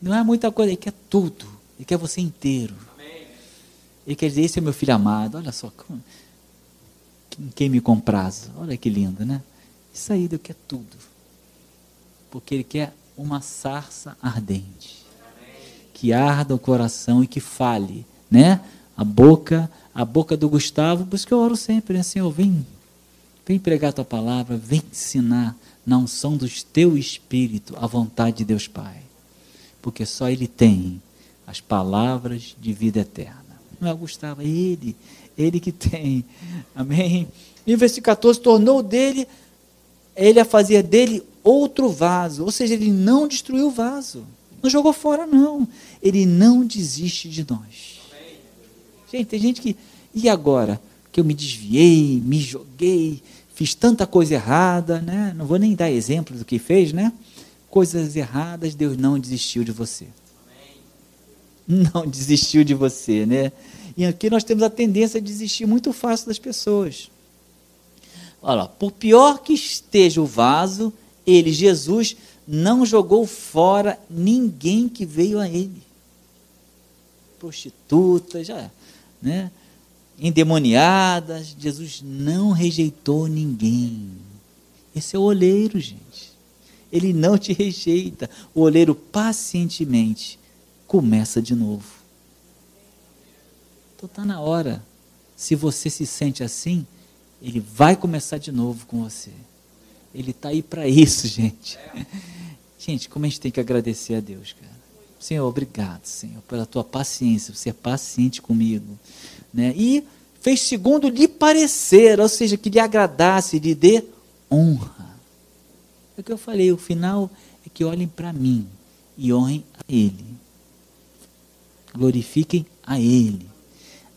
Speaker 1: Não é muita coisa, Ele quer tudo. Ele quer você inteiro. Ele quer dizer, esse é meu filho amado. Olha só, quem me compraz. Olha que lindo, né? Isso aí Deus quer tudo. Porque Ele quer uma sarça ardente que arda o coração e que fale, né? A boca, a boca do Gustavo, por isso que eu oro sempre, né? Senhor, vem, vem pregar a tua palavra, vem ensinar na unção do teu espírito a vontade de Deus Pai. Porque só Ele tem as palavras de vida eterna. Não é o Gustavo, é Ele, Ele que tem. Amém? E o versículo 14, tornou dele, ele a fazer dele outro vaso, ou seja, ele não destruiu o vaso. Não jogou fora, não. Ele não desiste de nós. Gente, tem gente que. E agora? Que eu me desviei, me joguei, fiz tanta coisa errada, né? Não vou nem dar exemplo do que fez, né? Coisas erradas, Deus não desistiu de você. Não desistiu de você, né? E aqui nós temos a tendência a desistir muito fácil das pessoas. Olha, por pior que esteja o vaso, ele, Jesus, não jogou fora ninguém que veio a ele. Prostitutas, já, né? endemoniadas, Jesus não rejeitou ninguém. Esse é o oleiro, gente. Ele não te rejeita. O oleiro pacientemente começa de novo. Então está na hora. Se você se sente assim, ele vai começar de novo com você. Ele está aí para isso, gente. Gente, como a gente tem que agradecer a Deus, cara. Senhor, obrigado, Senhor, pela tua paciência, você é paciente comigo. Né? E fez segundo lhe parecer, ou seja, que lhe agradasse, lhe dê honra. É o que eu falei, o final é que olhem para mim e honrem a Ele. Glorifiquem a Ele,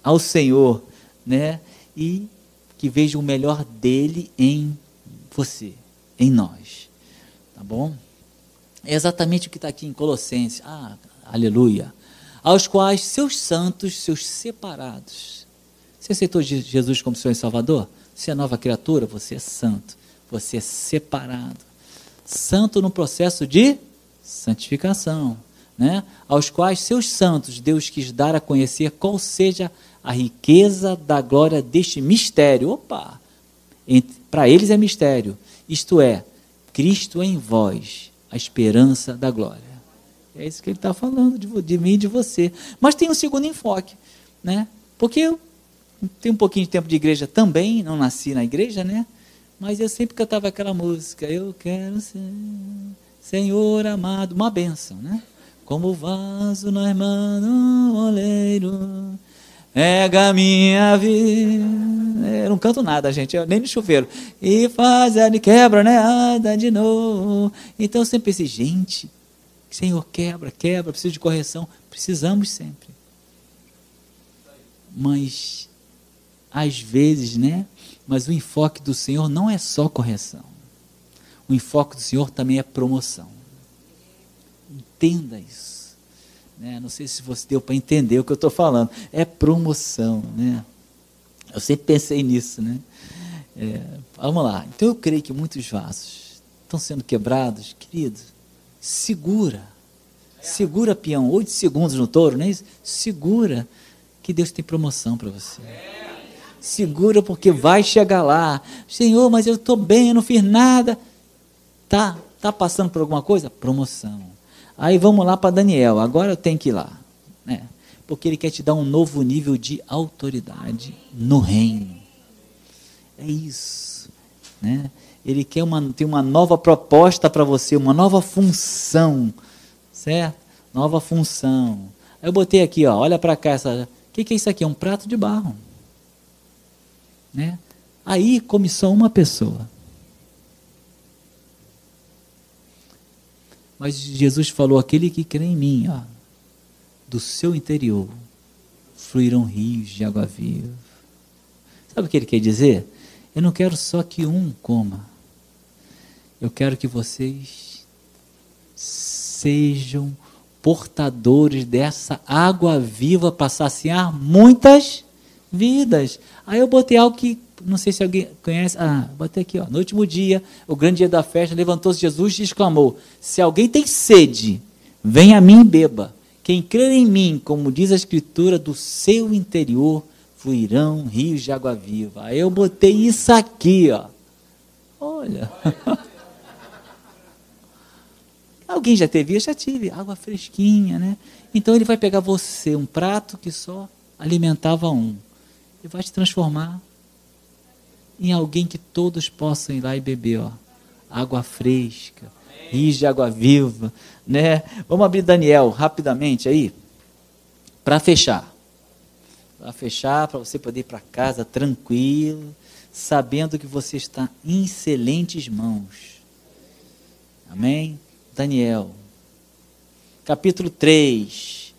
Speaker 1: ao Senhor, né? E que vejam o melhor dele em você, em nós. Tá bom? É exatamente o que está aqui em Colossenses. Ah, aleluia. Aos quais seus santos, seus separados. Você aceitou Jesus como Senhor e Salvador? Você é nova criatura, você é santo, você é separado. Santo no processo de santificação, né? Aos quais seus santos Deus quis dar a conhecer qual seja a riqueza da glória deste mistério. Opa! Para eles é mistério. Isto é, Cristo em vós, a esperança da glória. É isso que ele está falando de, de mim e de você. Mas tem um segundo enfoque, né? Porque eu tenho um pouquinho de tempo de igreja também, não nasci na igreja, né? Mas eu sempre cantava aquela música, eu quero ser Senhor amado, uma benção, né? Como vaso na irmã no oleiro, pega minha vida. Eu não canto nada, gente, eu, nem no chuveiro. E faz, ele quebra, né? Anda de novo. Então eu sempre pensei, gente, Senhor, quebra, quebra, preciso de correção. Precisamos sempre. Mas, às vezes, né? Mas o enfoque do Senhor não é só correção. O enfoque do Senhor também é promoção. Entenda isso. Né? Não sei se você deu para entender o que eu estou falando. É promoção. Né? Eu sempre pensei nisso. Né? É, vamos lá. Então eu creio que muitos vasos estão sendo quebrados, querido segura. Segura, peão. Oito segundos no touro, não é isso? Segura, que Deus tem promoção para você. Segura, porque vai chegar lá. Senhor, mas eu estou bem, eu não fiz nada. Tá, tá passando por alguma coisa? Promoção. Aí vamos lá para Daniel. Agora eu tenho que ir lá. Né? Porque ele quer te dar um novo nível de autoridade no reino. É isso. Né? Ele quer uma, tem uma nova proposta para você, uma nova função, certo? Nova função. Eu botei aqui, ó, olha para cá, o que, que é isso aqui? É um prato de barro. Né? Aí come só uma pessoa. Mas Jesus falou: aquele que crê em mim, ó, do seu interior fluirão rios de água viva. Sabe o que ele quer dizer? Eu não quero só que um coma. Eu quero que vocês sejam portadores dessa água viva para saciar muitas vidas. Aí eu botei algo que não sei se alguém conhece. Ah, botei aqui, ó. No último dia, o grande dia da festa, levantou-se Jesus e exclamou: Se alguém tem sede, venha a mim e beba. Quem crer em mim, como diz a Escritura, do seu interior fluirão rios de água viva. Aí eu botei isso aqui, ó. Olha. Alguém já teve? Eu já tive. Água fresquinha, né? Então ele vai pegar você, um prato que só alimentava um, e vai te transformar em alguém que todos possam ir lá e beber, ó. Água fresca, rios de água viva, né? Vamos abrir Daniel rapidamente aí, para fechar. Para fechar, para você poder ir para casa tranquilo, sabendo que você está em excelentes mãos. Amém? Daniel, capítulo 3,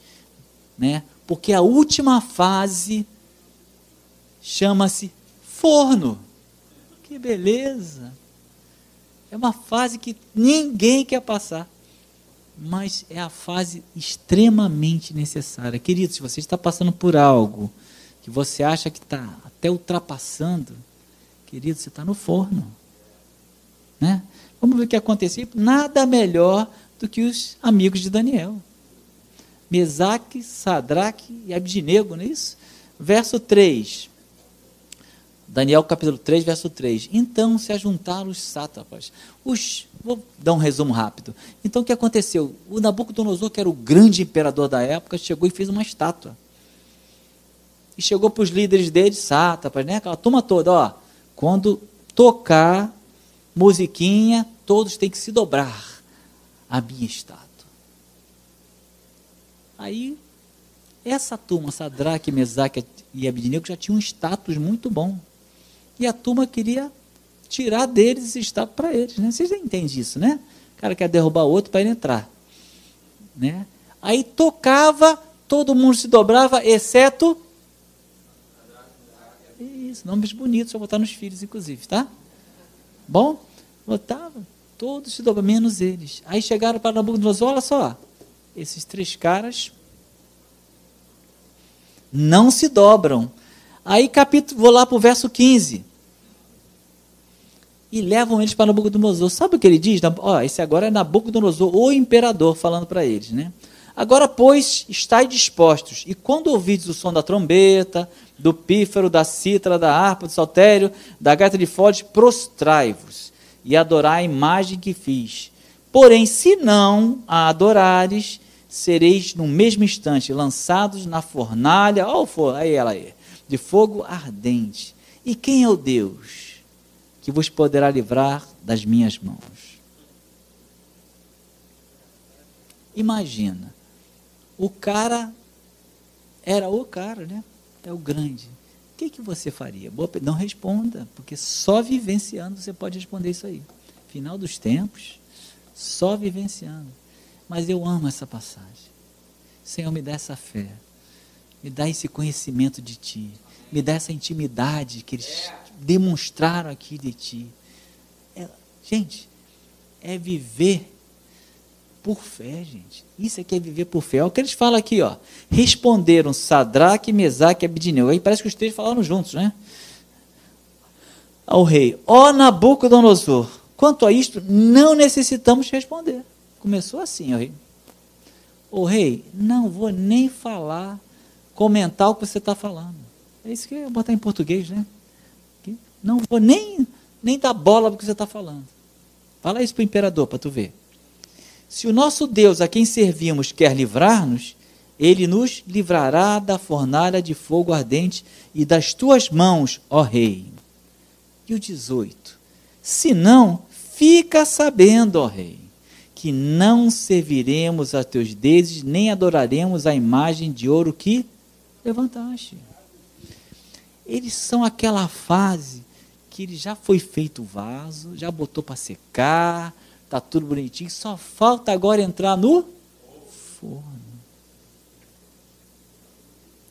Speaker 1: né? Porque a última fase chama-se forno. Que beleza! É uma fase que ninguém quer passar, mas é a fase extremamente necessária. Querido, se você está passando por algo que você acha que está até ultrapassando, querido, você está no forno. Né? Vamos ver o que aconteceu. Nada melhor do que os amigos de Daniel. Mesaque, Sadraque e Abdinego, não é isso? Verso 3. Daniel capítulo 3, verso 3. Então se ajuntaram os sátrapas. Os, vou dar um resumo rápido. Então o que aconteceu? O Nabucodonosor, que era o grande imperador da época, chegou e fez uma estátua. E chegou para os líderes dele, sátrapas, né? aquela turma toda, ó. Quando tocar musiquinha, todos têm que se dobrar à minha estátua. Aí, essa turma, Sadraque, Mesaque e Abednego, já tinham um status muito bom. E a turma queria tirar deles esse estado para eles. Né? Vocês já entendem isso, né? O cara quer derrubar o outro para ele entrar. Né? Aí tocava, todo mundo se dobrava, exceto. Isso, nomes bonitos, vou botar nos filhos, inclusive, tá? Bom? Botava, todos se dobravam, menos eles. Aí chegaram para Nabucodonosor, olha só, esses três caras não se dobram. Aí capítulo, vou lá para o verso 15. E levam eles para Nabucodonosor. Sabe o que ele diz? Ó, esse agora é Nabucodonosor, o imperador, falando para eles, né? Agora, pois, estáis dispostos, e quando ouvides o som da trombeta, do pífaro, da cítara, da harpa, do saltério, da gaita de foles, prostrai-vos e adorai a imagem que fiz. Porém, se não a adorares, sereis no mesmo instante lançados na fornalha, ó, oh, aí ela aí, de fogo ardente. E quem é o Deus que vos poderá livrar das minhas mãos? Imagina, o cara era o cara, né? É o grande. O que, que você faria? Boa, não responda, porque só vivenciando você pode responder isso aí. Final dos tempos, só vivenciando. Mas eu amo essa passagem. Senhor, me dá essa fé. Me dá esse conhecimento de Ti. Me dá essa intimidade que eles demonstraram aqui de Ti. É, gente, é viver por fé, gente. Isso aqui é viver por fé. Olha o que eles falam aqui, ó. Responderam Sadraque, Mesaque e Abidineu. Aí parece que os três falaram juntos, né? Ao rei, ó Nabucodonosor, quanto a isto, não necessitamos responder. Começou assim, o rei. O rei, não vou nem falar, comentar o que você está falando. É isso que eu botar em português, né? Não vou nem, nem dar bola para que você está falando. Fala isso para o imperador, para tu ver. Se o nosso Deus, a quem servimos, quer livrar-nos, ele nos livrará da fornalha de fogo ardente e das tuas mãos, ó rei. E o 18. Se não, fica sabendo, ó rei, que não serviremos a teus deuses, nem adoraremos a imagem de ouro que levantaste. Eles são aquela fase que ele já foi feito o vaso, já botou para secar, está tudo bonitinho, só falta agora entrar no forno.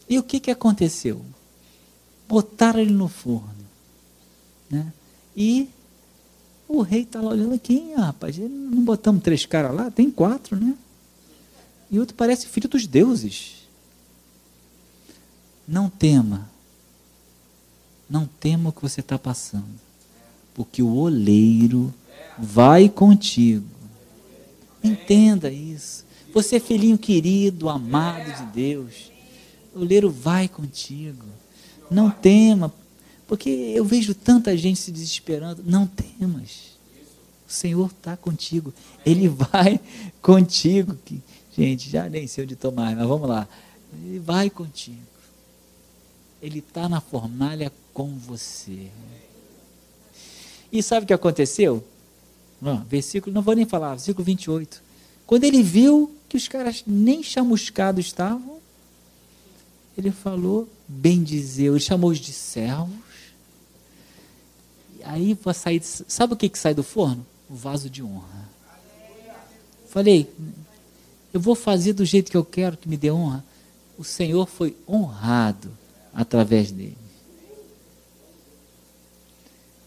Speaker 1: E o que, que aconteceu? Botaram ele no forno. Né? E o rei está lá olhando aqui, rapaz, não botamos três caras lá? Tem quatro, né? E outro parece filho dos deuses. Não tema. Não tema o que você está passando. Porque o oleiro vai contigo. Entenda isso. Você é filhinho querido, amado de Deus. O oleiro vai contigo. Não tema, porque eu vejo tanta gente se desesperando. Não temas. O Senhor está contigo. Ele vai contigo. Gente, já nem sei onde tomar, mas vamos lá. Ele vai contigo. Ele está na fornalha com você. E sabe o que aconteceu? Não, versículo, não vou nem falar, versículo 28. Quando ele viu que os caras nem chamuscados estavam, ele falou, bem dizer, ele chamou os de servos Aí vai sair. Sabe o que, que sai do forno? O vaso de honra. Falei, eu vou fazer do jeito que eu quero que me dê honra. O Senhor foi honrado através dele.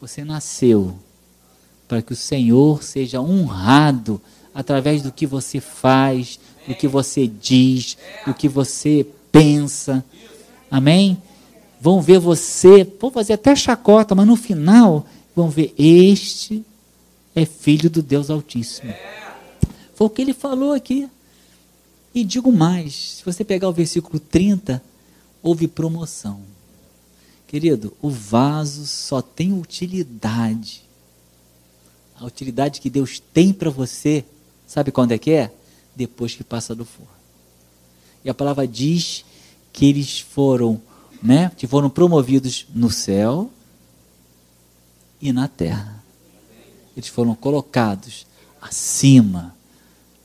Speaker 1: Você nasceu para que o Senhor seja honrado através do que você faz, do que você diz, do que você pensa. Amém? vão ver você, vão fazer até chacota, mas no final vão ver: este é filho do Deus Altíssimo. Foi o que ele falou aqui. E digo mais: se você pegar o versículo 30, houve promoção. Querido, o vaso só tem utilidade. A utilidade que Deus tem para você, sabe quando é que é? Depois que passa do forno. E a palavra diz que eles foram né, que foram promovidos no céu e na terra. Eles foram colocados acima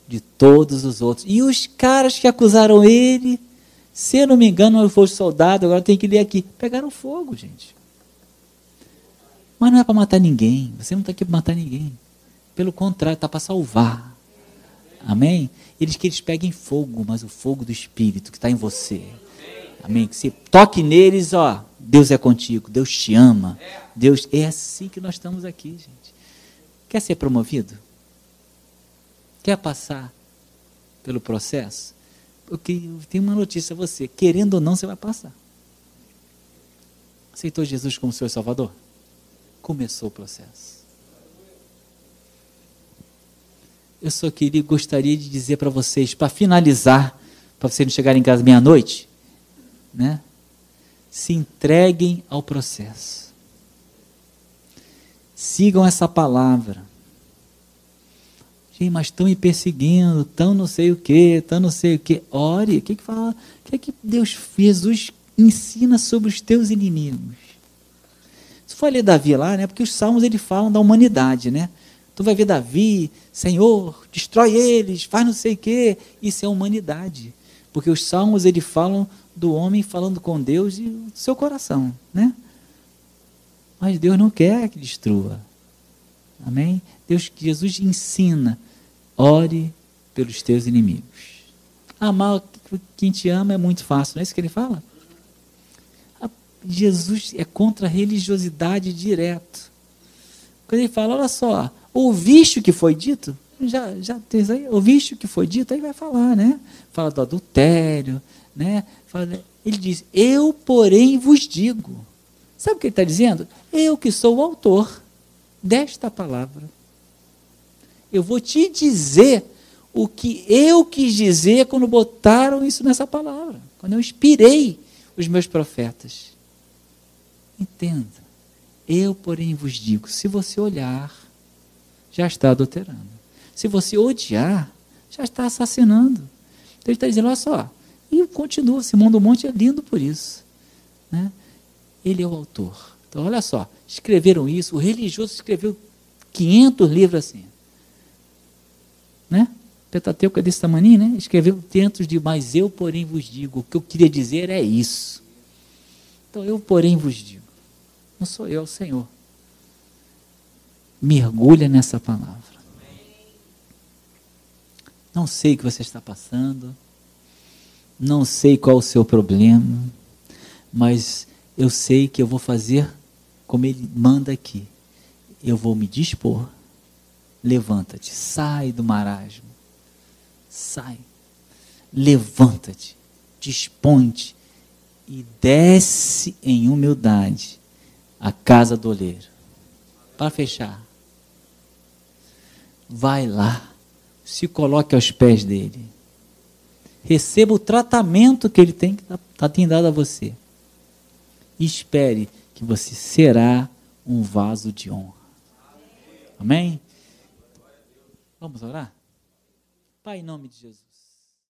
Speaker 1: de todos os outros. E os caras que acusaram ele, se eu não me engano, não foi soldado, agora tem que ler aqui, pegaram fogo, gente. Mas não é para matar ninguém. Você não está aqui para matar ninguém. Pelo contrário, está para salvar. Amém? Eles que eles peguem fogo, mas o fogo do Espírito que está em você. Amém? Que você toque neles, ó. Deus é contigo, Deus te ama. Deus é assim que nós estamos aqui, gente. Quer ser promovido? Quer passar pelo processo? Porque eu tenho uma notícia a você, querendo ou não, você vai passar. Aceitou Jesus como seu Salvador? Começou o processo. Eu só queria, gostaria de dizer para vocês, para finalizar, para vocês não chegarem em casa meia-noite, né? Se entreguem ao processo. Sigam essa palavra. Gente, mas estão me perseguindo, estão não sei o que, estão não sei o que. Ore, o que, que fala? O que é que Deus, Jesus ensina sobre os teus inimigos? Se for ler Davi lá, né? Porque os salmos ele falam da humanidade, né? Tu vai ver Davi, Senhor, destrói eles, faz não sei o quê. Isso é humanidade. Porque os salmos ele falam do homem falando com Deus e do seu coração, né? Mas Deus não quer que destrua. Amém? Deus, Jesus ensina, ore pelos teus inimigos. Amar quem te ama é muito fácil, não é isso que ele fala? Jesus é contra a religiosidade direto. Quando ele fala, olha só, ouviste o que foi dito? Já, já tem aí, ouviste o que foi dito? Aí vai falar, né? Fala do adultério, né? Fala, ele diz, eu, porém, vos digo. Sabe o que ele está dizendo? Eu que sou o autor desta palavra. Eu vou te dizer o que eu quis dizer quando botaram isso nessa palavra, quando eu inspirei os meus profetas. Entenda. Eu, porém, vos digo: se você olhar, já está adulterando. Se você odiar, já está assassinando. Então ele está dizendo: olha só, e continua, Simão do Monte é lindo por isso. Né? Ele é o autor. Então, olha só, escreveram isso, o religioso escreveu 500 livros assim. Né? Pentateuco é desse tamanho, né? Escreveu dentro de, mas eu, porém, vos digo, o que eu queria dizer é isso. Então, eu, porém, vos digo. Não sou eu, é o Senhor. Mergulha nessa palavra. Não sei o que você está passando. Não sei qual o seu problema. Mas eu sei que eu vou fazer como ele manda aqui. Eu vou me dispor. Levanta-te, sai do marasmo. Sai. Levanta-te, dispõe-te e desce em humildade a casa do oleiro. Para fechar, vai lá, se coloque aos pés dele. Receba o tratamento que ele tem que tá, tem dado a você. Espere que você será um vaso de honra. Amém? Vamos orar? Pai, em nome de Jesus.